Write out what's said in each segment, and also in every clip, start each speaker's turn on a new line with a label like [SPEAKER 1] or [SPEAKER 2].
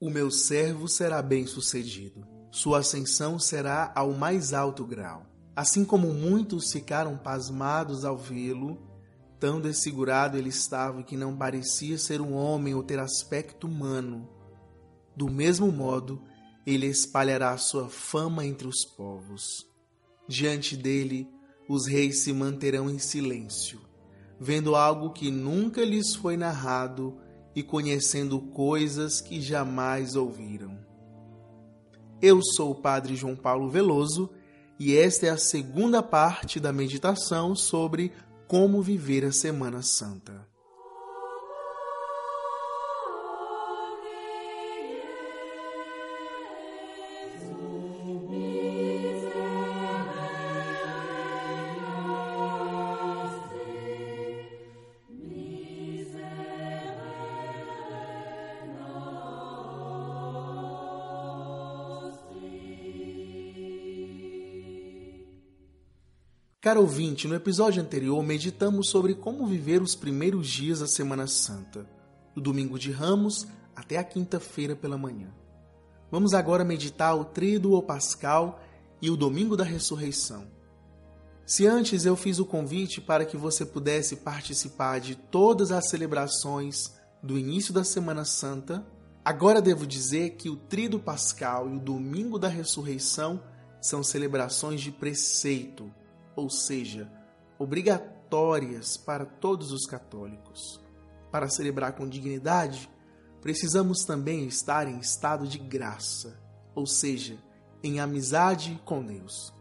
[SPEAKER 1] O meu servo será bem-sucedido. Sua ascensão será ao mais alto grau. Assim como muitos ficaram pasmados ao vê-lo, tão desfigurado ele estava que não parecia ser um homem ou ter aspecto humano. Do mesmo modo, ele espalhará sua fama entre os povos. Diante dele, os reis se manterão em silêncio, vendo algo que nunca lhes foi narrado e conhecendo coisas que jamais ouviram. Eu sou o Padre João Paulo Veloso e esta é a segunda parte da meditação sobre como viver a Semana Santa. Caro ouvinte, no episódio anterior meditamos sobre como viver os primeiros dias da Semana Santa, do domingo de Ramos até a quinta-feira pela manhã. Vamos agora meditar o Tríduo Pascal e o Domingo da Ressurreição. Se antes eu fiz o convite para que você pudesse participar de todas as celebrações do início da Semana Santa, agora devo dizer que o Tríduo Pascal e o Domingo da Ressurreição são celebrações de preceito ou seja, obrigatórias para todos os católicos. Para celebrar com dignidade, precisamos também estar em estado de graça, ou seja, em amizade com Deus.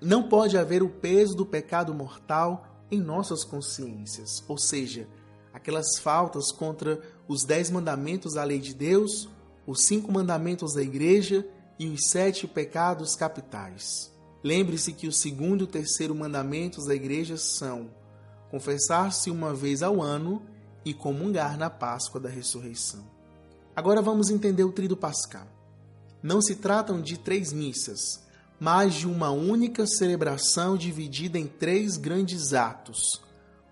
[SPEAKER 1] Não pode haver o peso do pecado mortal em nossas consciências, ou seja, aquelas faltas contra os dez mandamentos da lei de Deus, os cinco mandamentos da igreja e os sete pecados capitais. Lembre-se que o segundo e o terceiro mandamentos da igreja são confessar-se uma vez ao ano e comungar na Páscoa da ressurreição. Agora vamos entender o Tríduo Pascal. Não se tratam de três missas, mas de uma única celebração dividida em três grandes atos,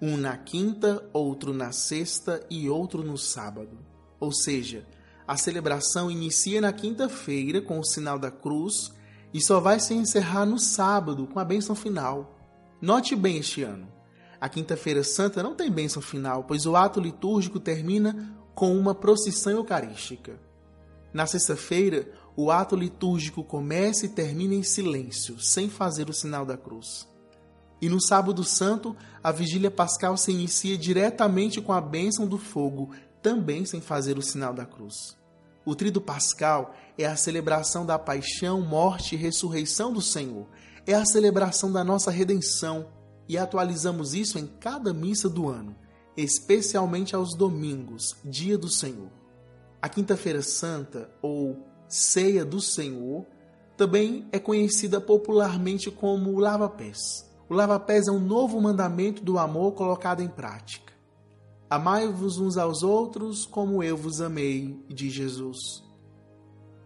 [SPEAKER 1] um na quinta, outro na sexta e outro no sábado. Ou seja, a celebração inicia na quinta-feira com o sinal da cruz e só vai se encerrar no sábado com a bênção final. Note bem este ano. A Quinta-feira Santa não tem bênção final, pois o ato litúrgico termina com uma procissão eucarística. Na sexta-feira, o ato litúrgico começa e termina em silêncio, sem fazer o sinal da cruz. E no Sábado Santo, a vigília pascal se inicia diretamente com a bênção do fogo, também sem fazer o sinal da cruz. O Trido Pascal é a celebração da paixão, morte e ressurreição do Senhor. É a celebração da nossa redenção e atualizamos isso em cada missa do ano, especialmente aos domingos, dia do Senhor. A Quinta-feira Santa, ou Ceia do Senhor, também é conhecida popularmente como o lava-pés. O lava-pés é um novo mandamento do amor colocado em prática. Amai-vos uns aos outros como eu vos amei, diz Jesus.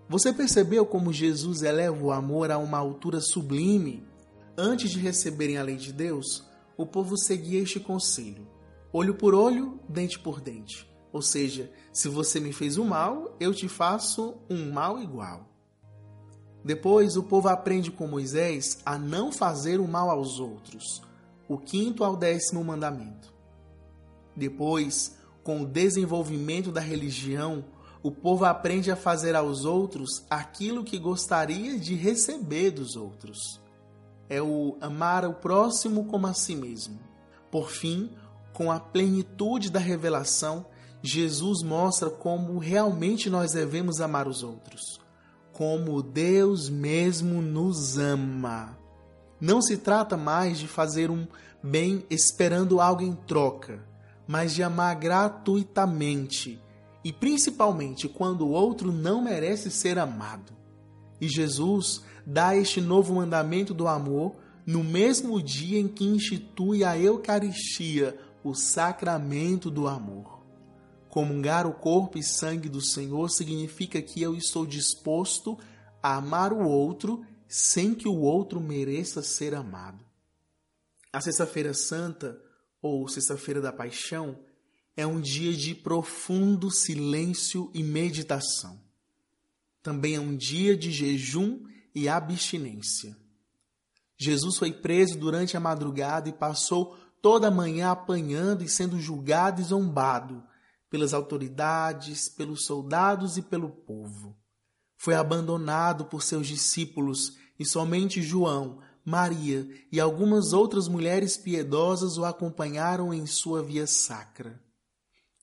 [SPEAKER 1] Você percebeu como Jesus eleva o amor a uma altura sublime? Antes de receberem a lei de Deus, o povo seguia este conselho: olho por olho, dente por dente. Ou seja, se você me fez um mal, eu te faço um mal igual. Depois, o povo aprende com Moisés a não fazer o mal aos outros, o quinto ao décimo mandamento. Depois, com o desenvolvimento da religião, o povo aprende a fazer aos outros aquilo que gostaria de receber dos outros. É o amar o próximo como a si mesmo. Por fim, com a plenitude da revelação, Jesus mostra como realmente nós devemos amar os outros, como Deus mesmo nos ama. Não se trata mais de fazer um bem esperando algo em troca mas de amar gratuitamente e principalmente quando o outro não merece ser amado. E Jesus dá este novo mandamento do amor no mesmo dia em que institui a Eucaristia, o sacramento do amor. Comungar o corpo e sangue do Senhor significa que eu estou disposto a amar o outro sem que o outro mereça ser amado. A Sexta-feira Santa ou Sexta-feira da Paixão, é um dia de profundo silêncio e meditação. também é um dia de jejum e abstinência. Jesus foi preso durante a madrugada e passou toda a manhã apanhando e sendo julgado e zombado pelas autoridades, pelos soldados e pelo povo. Foi abandonado por seus discípulos e somente João, Maria e algumas outras mulheres piedosas o acompanharam em sua via sacra.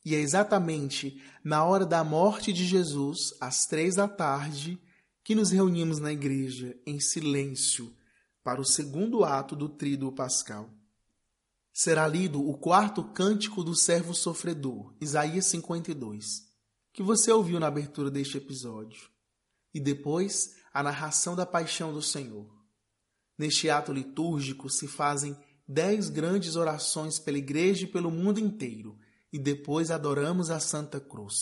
[SPEAKER 1] E é exatamente na hora da morte de Jesus, às três da tarde, que nos reunimos na igreja em silêncio para o segundo ato do Tríduo Pascal. Será lido o quarto cântico do servo sofredor, Isaías 52, que você ouviu na abertura deste episódio, e depois a narração da paixão do Senhor. Neste ato litúrgico se fazem dez grandes orações pela igreja e pelo mundo inteiro, e depois adoramos a Santa Cruz.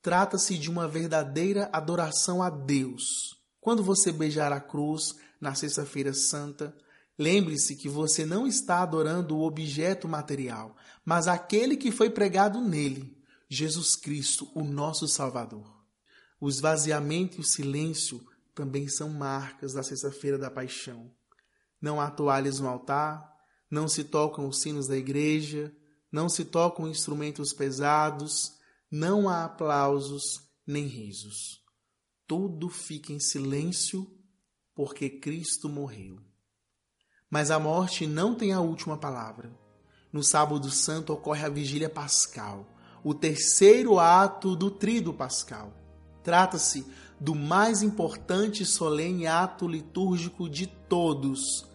[SPEAKER 1] Trata-se de uma verdadeira adoração a Deus. Quando você beijar a cruz na Sexta-feira Santa, lembre-se que você não está adorando o objeto material, mas aquele que foi pregado nele, Jesus Cristo, o nosso Salvador. O esvaziamento e o silêncio também são marcas da Sexta-feira da Paixão. Não há toalhas no altar, não se tocam os sinos da igreja, não se tocam instrumentos pesados, não há aplausos nem risos. Tudo fica em silêncio porque Cristo morreu. Mas a morte não tem a última palavra. No Sábado Santo ocorre a Vigília Pascal, o terceiro ato do Tríduo Pascal. Trata-se do mais importante e solene ato litúrgico de todos,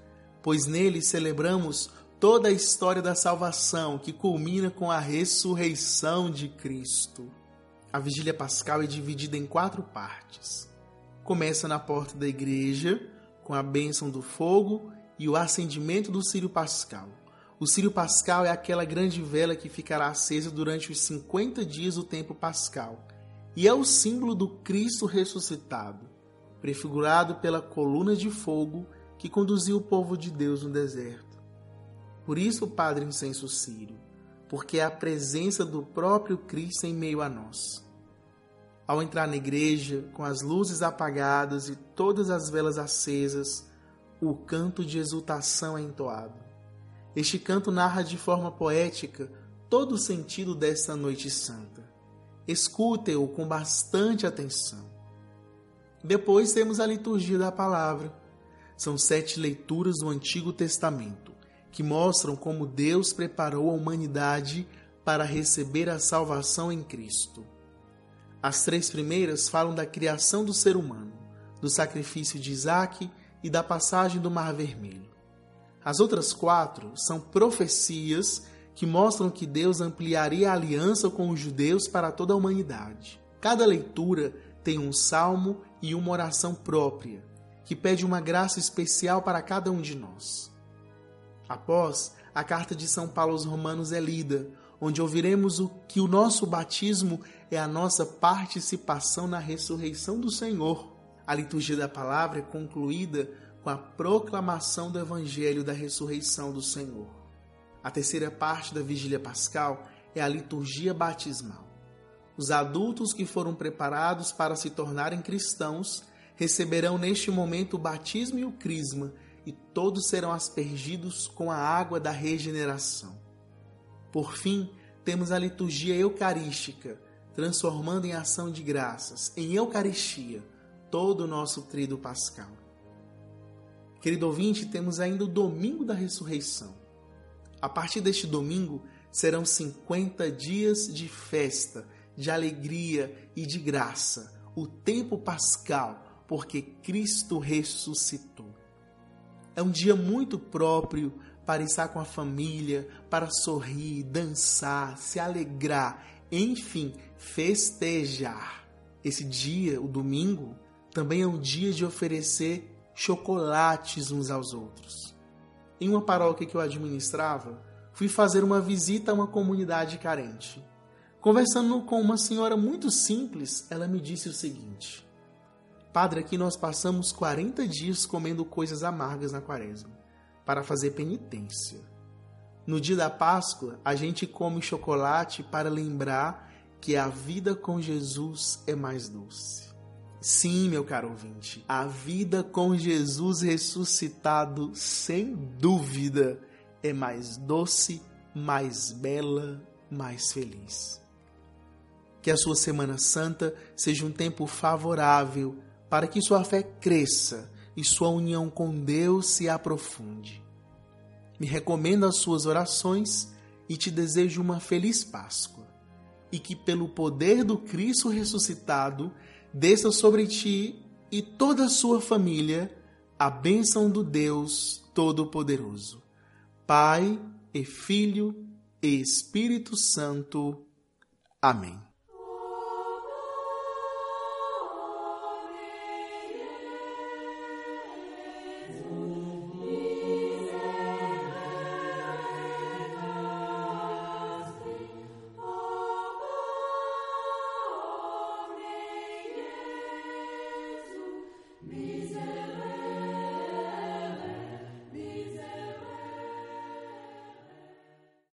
[SPEAKER 1] pois nele celebramos toda a história da salvação que culmina com a ressurreição de Cristo. A vigília pascal é dividida em quatro partes. Começa na porta da igreja, com a bênção do fogo e o acendimento do círio pascal. O círio pascal é aquela grande vela que ficará acesa durante os 50 dias do tempo pascal e é o símbolo do Cristo ressuscitado, prefigurado pela coluna de fogo que conduziu o povo de Deus no deserto. Por isso Padre incenso Sírio, porque é a presença do próprio Cristo em meio a nós. Ao entrar na igreja, com as luzes apagadas e todas as velas acesas, o canto de exultação é entoado. Este canto narra de forma poética todo o sentido desta noite santa. Escutem-o com bastante atenção. Depois temos a liturgia da palavra. São sete leituras do Antigo Testamento que mostram como Deus preparou a humanidade para receber a salvação em Cristo. As três primeiras falam da criação do ser humano, do sacrifício de Isaac e da passagem do Mar Vermelho. As outras quatro são profecias que mostram que Deus ampliaria a aliança com os judeus para toda a humanidade. Cada leitura tem um salmo e uma oração própria, que pede uma graça especial para cada um de nós. Após, a carta de São Paulo aos Romanos é lida, onde ouviremos o que o nosso batismo é a nossa participação na ressurreição do Senhor. A liturgia da palavra é concluída com a proclamação do evangelho da ressurreição do Senhor. A terceira parte da vigília pascal é a liturgia batismal. Os adultos que foram preparados para se tornarem cristãos receberão neste momento o batismo e o crisma, e todos serão aspergidos com a água da regeneração. Por fim, temos a liturgia eucarística, transformando em ação de graças, em Eucaristia, todo o nosso trido pascal. Querido ouvinte, temos ainda o domingo da ressurreição. A partir deste domingo serão 50 dias de festa, de alegria e de graça, o tempo pascal, porque Cristo ressuscitou. É um dia muito próprio para estar com a família, para sorrir, dançar, se alegrar, enfim, festejar. Esse dia, o domingo, também é um dia de oferecer chocolates uns aos outros. Em uma paróquia que eu administrava, fui fazer uma visita a uma comunidade carente. Conversando com uma senhora muito simples, ela me disse o seguinte: Padre, aqui nós passamos 40 dias comendo coisas amargas na quaresma, para fazer penitência. No dia da Páscoa, a gente come chocolate para lembrar que a vida com Jesus é mais doce. Sim, meu caro ouvinte, a vida com Jesus ressuscitado, sem dúvida, é mais doce, mais bela, mais feliz. Que a sua Semana Santa seja um tempo favorável para que sua fé cresça e sua união com Deus se aprofunde. Me recomendo as suas orações e te desejo uma feliz Páscoa. E que, pelo poder do Cristo ressuscitado, desça sobre ti e toda a sua família a bênção do Deus Todo-Poderoso. Pai e Filho e Espírito Santo. Amém.